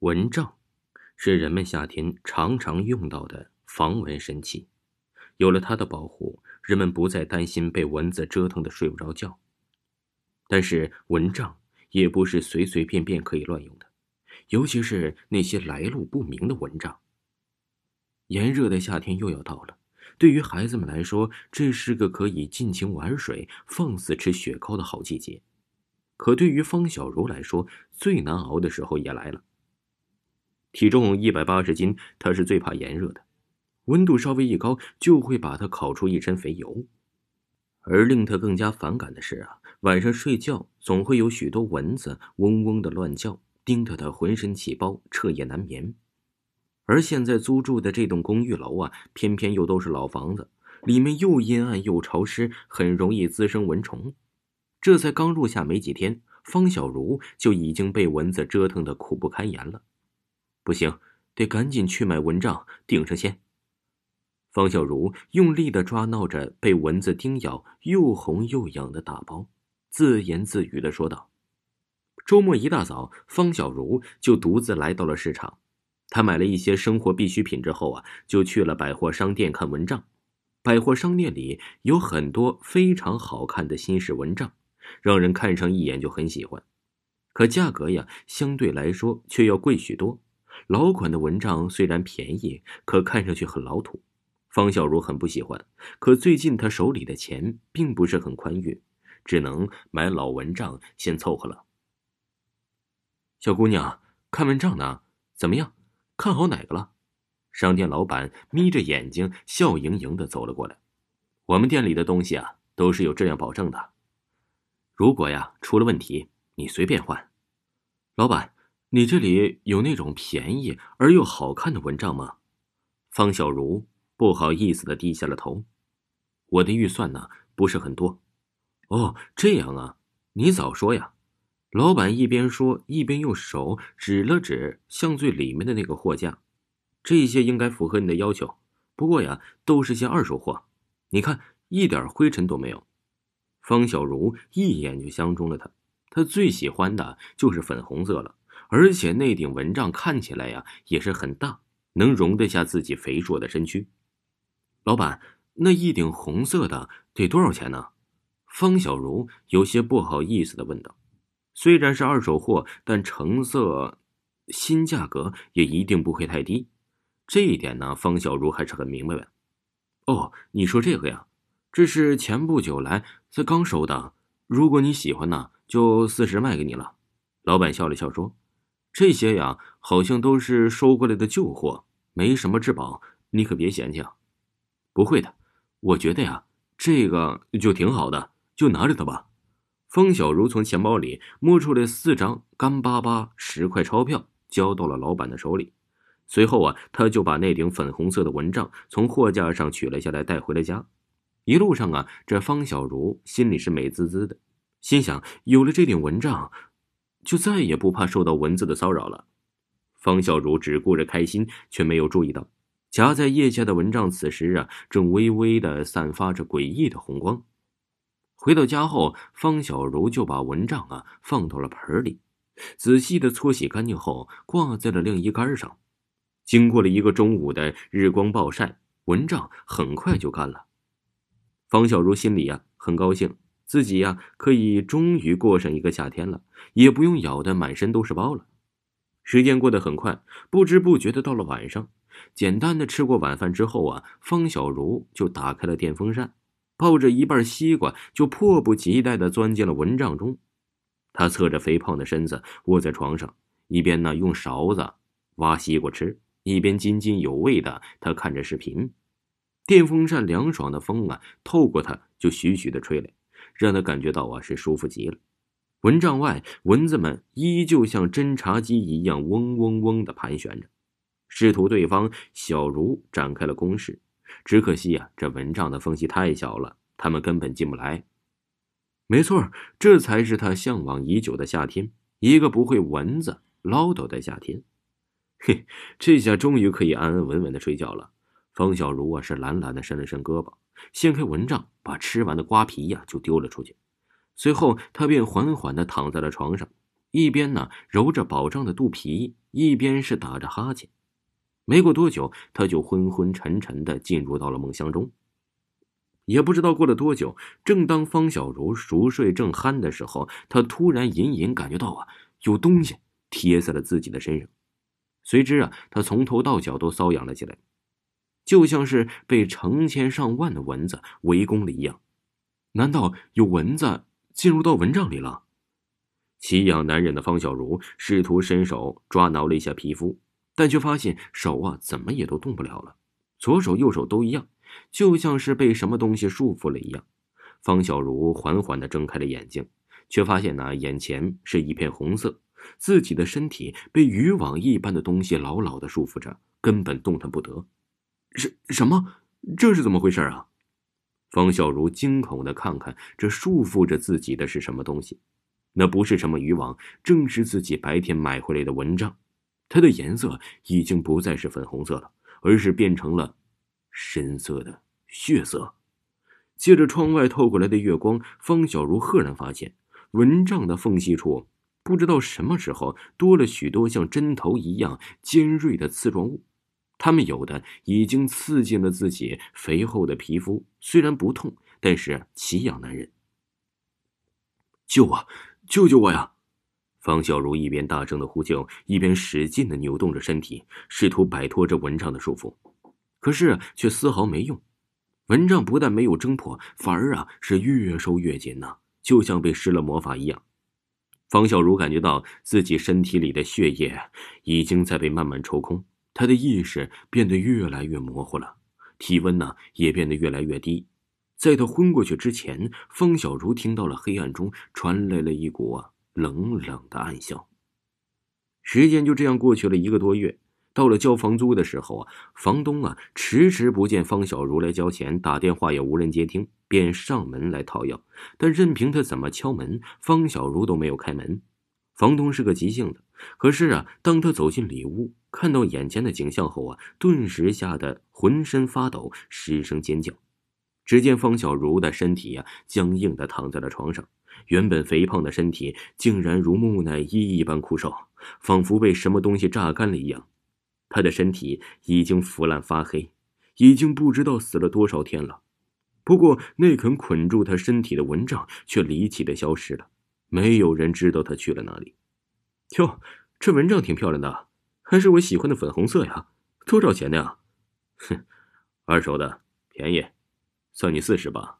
蚊帐是人们夏天常常用到的防蚊神器，有了它的保护，人们不再担心被蚊子折腾的睡不着觉。但是蚊帐也不是随随便便可以乱用的，尤其是那些来路不明的蚊帐。炎热的夏天又要到了，对于孩子们来说，这是个可以尽情玩水、放肆吃雪糕的好季节。可对于方小茹来说，最难熬的时候也来了。体重一百八十斤，他是最怕炎热的，温度稍微一高就会把他烤出一身肥油。而令他更加反感的是啊，晚上睡觉总会有许多蚊子嗡嗡的乱叫，叮得他浑身起包，彻夜难眠。而现在租住的这栋公寓楼啊，偏偏又都是老房子，里面又阴暗又潮湿，很容易滋生蚊虫。这才刚入夏没几天，方小茹就已经被蚊子折腾的苦不堪言了。不行，得赶紧去买蚊帐顶上先。方小茹用力的抓挠着被蚊子叮咬又红又痒的大包，自言自语的说道：“周末一大早，方小茹就独自来到了市场。她买了一些生活必需品之后啊，就去了百货商店看蚊帐。百货商店里有很多非常好看的新式蚊帐，让人看上一眼就很喜欢。可价格呀，相对来说却要贵许多。”老款的蚊帐虽然便宜，可看上去很老土。方小茹很不喜欢。可最近她手里的钱并不是很宽裕，只能买老蚊帐先凑合了。小姑娘，看蚊帐呢？怎么样？看好哪个了？商店老板眯着眼睛，笑盈盈的走了过来。我们店里的东西啊，都是有质量保证的。如果呀出了问题，你随便换。老板。你这里有那种便宜而又好看的蚊帐吗？方小茹不好意思的低下了头。我的预算呢不是很多。哦，这样啊，你早说呀！老板一边说一边用手指了指相最里面的那个货架。这些应该符合你的要求，不过呀，都是些二手货。你看，一点灰尘都没有。方小茹一眼就相中了他，他最喜欢的就是粉红色了。而且那顶蚊帐看起来呀也是很大，能容得下自己肥硕的身躯。老板，那一顶红色的得多少钱呢？方小茹有些不好意思的问道。虽然是二手货，但成色新价格也一定不会太低。这一点呢，方小茹还是很明白的。哦，你说这个呀？这是前不久来才刚收的。如果你喜欢呢，就四十卖给你了。老板笑了笑说。这些呀，好像都是收过来的旧货，没什么质保，你可别嫌弃啊。不会的，我觉得呀，这个就挺好的，就拿着它吧。方小茹从钱包里摸出来四张干巴巴十块钞票，交到了老板的手里。随后啊，他就把那顶粉红色的蚊帐从货架上取了下来，带回了家。一路上啊，这方小茹心里是美滋滋的，心想有了这顶蚊帐。就再也不怕受到蚊子的骚扰了。方小茹只顾着开心，却没有注意到夹在腋下的蚊帐此时啊，正微微的散发着诡异的红光。回到家后，方小茹就把蚊帐啊放到了盆里，仔细的搓洗干净后，挂在了晾衣杆上。经过了一个中午的日光暴晒，蚊帐很快就干了。方小茹心里呀很高兴。自己呀，可以终于过上一个夏天了，也不用咬得满身都是包了。时间过得很快，不知不觉的到了晚上。简单的吃过晚饭之后啊，方小茹就打开了电风扇，抱着一半西瓜，就迫不及待的钻进了蚊帐中。他侧着肥胖的身子窝在床上，一边呢用勺子挖西瓜吃，一边津津有味的他看着视频。电风扇凉爽的风啊，透过它就徐徐的吹来。让他感觉到啊是舒服极了。蚊帐外，蚊子们依旧像侦察机一样嗡嗡嗡的盘旋着，试图对方小茹展开了攻势。只可惜啊，这蚊帐的缝隙太小了，他们根本进不来。没错，这才是他向往已久的夏天，一个不会蚊子唠叨的夏天。嘿，这下终于可以安安稳稳的睡觉了。方小茹啊，是懒懒的伸了伸胳膊。掀开蚊帐，把吃完的瓜皮呀就丢了出去。随后，他便缓缓地躺在了床上，一边呢揉着饱胀的肚皮，一边是打着哈欠。没过多久，他就昏昏沉沉的进入到了梦乡中。也不知道过了多久，正当方小茹熟睡正酣的时候，他突然隐隐感觉到啊，有东西贴在了自己的身上。随之啊，他从头到脚都瘙痒了起来，就像是被成千上万的蚊子围攻了一样。难道有蚊子进入到蚊帐里了？奇痒难忍的方小茹试图伸手抓挠了一下皮肤，但却发现手啊怎么也都动不了了，左手右手都一样，就像是被什么东西束缚了一样。方小茹缓缓的睁开了眼睛，却发现呢眼前是一片红色，自己的身体被渔网一般的东西牢牢的束缚着，根本动弹不得。什什么？这是怎么回事啊？方小如惊恐的看看这束缚着自己的是什么东西。那不是什么渔网，正是自己白天买回来的蚊帐。它的颜色已经不再是粉红色了，而是变成了深色的血色。借着窗外透过来的月光，方小如赫然发现蚊帐的缝隙处，不知道什么时候多了许多像针头一样尖锐的刺状物。他们有的已经刺进了自己肥厚的皮肤，虽然不痛，但是奇痒难忍。救我！救救我呀！方小茹一边大声的呼救，一边使劲的扭动着身体，试图摆脱这蚊帐的束缚，可是却丝毫没用。蚊帐不但没有挣破，反而啊是越收越紧呐，就像被施了魔法一样。方小茹感觉到自己身体里的血液已经在被慢慢抽空，他的意识变得越来越模糊了，体温呢也变得越来越低。在他昏过去之前，方小茹听到了黑暗中传来了一股冷冷的暗笑。时间就这样过去了一个多月，到了交房租的时候啊，房东啊迟迟不见方小茹来交钱，打电话也无人接听，便上门来讨要。但任凭他怎么敲门，方小茹都没有开门。房东是个急性子，可是啊，当他走进里屋，看到眼前的景象后啊，顿时吓得浑身发抖，失声尖叫。只见方小茹的身体呀，僵硬的躺在了床上，原本肥胖的身体竟然如木乃伊一般枯瘦，仿佛被什么东西榨干了一样。他的身体已经腐烂发黑，已经不知道死了多少天了。不过那捆捆住他身体的蚊帐却离奇的消失了，没有人知道他去了哪里。哟，这蚊帐挺漂亮的，还是我喜欢的粉红色呀？多少钱的呀？哼，二手的，便宜。算你四十吧。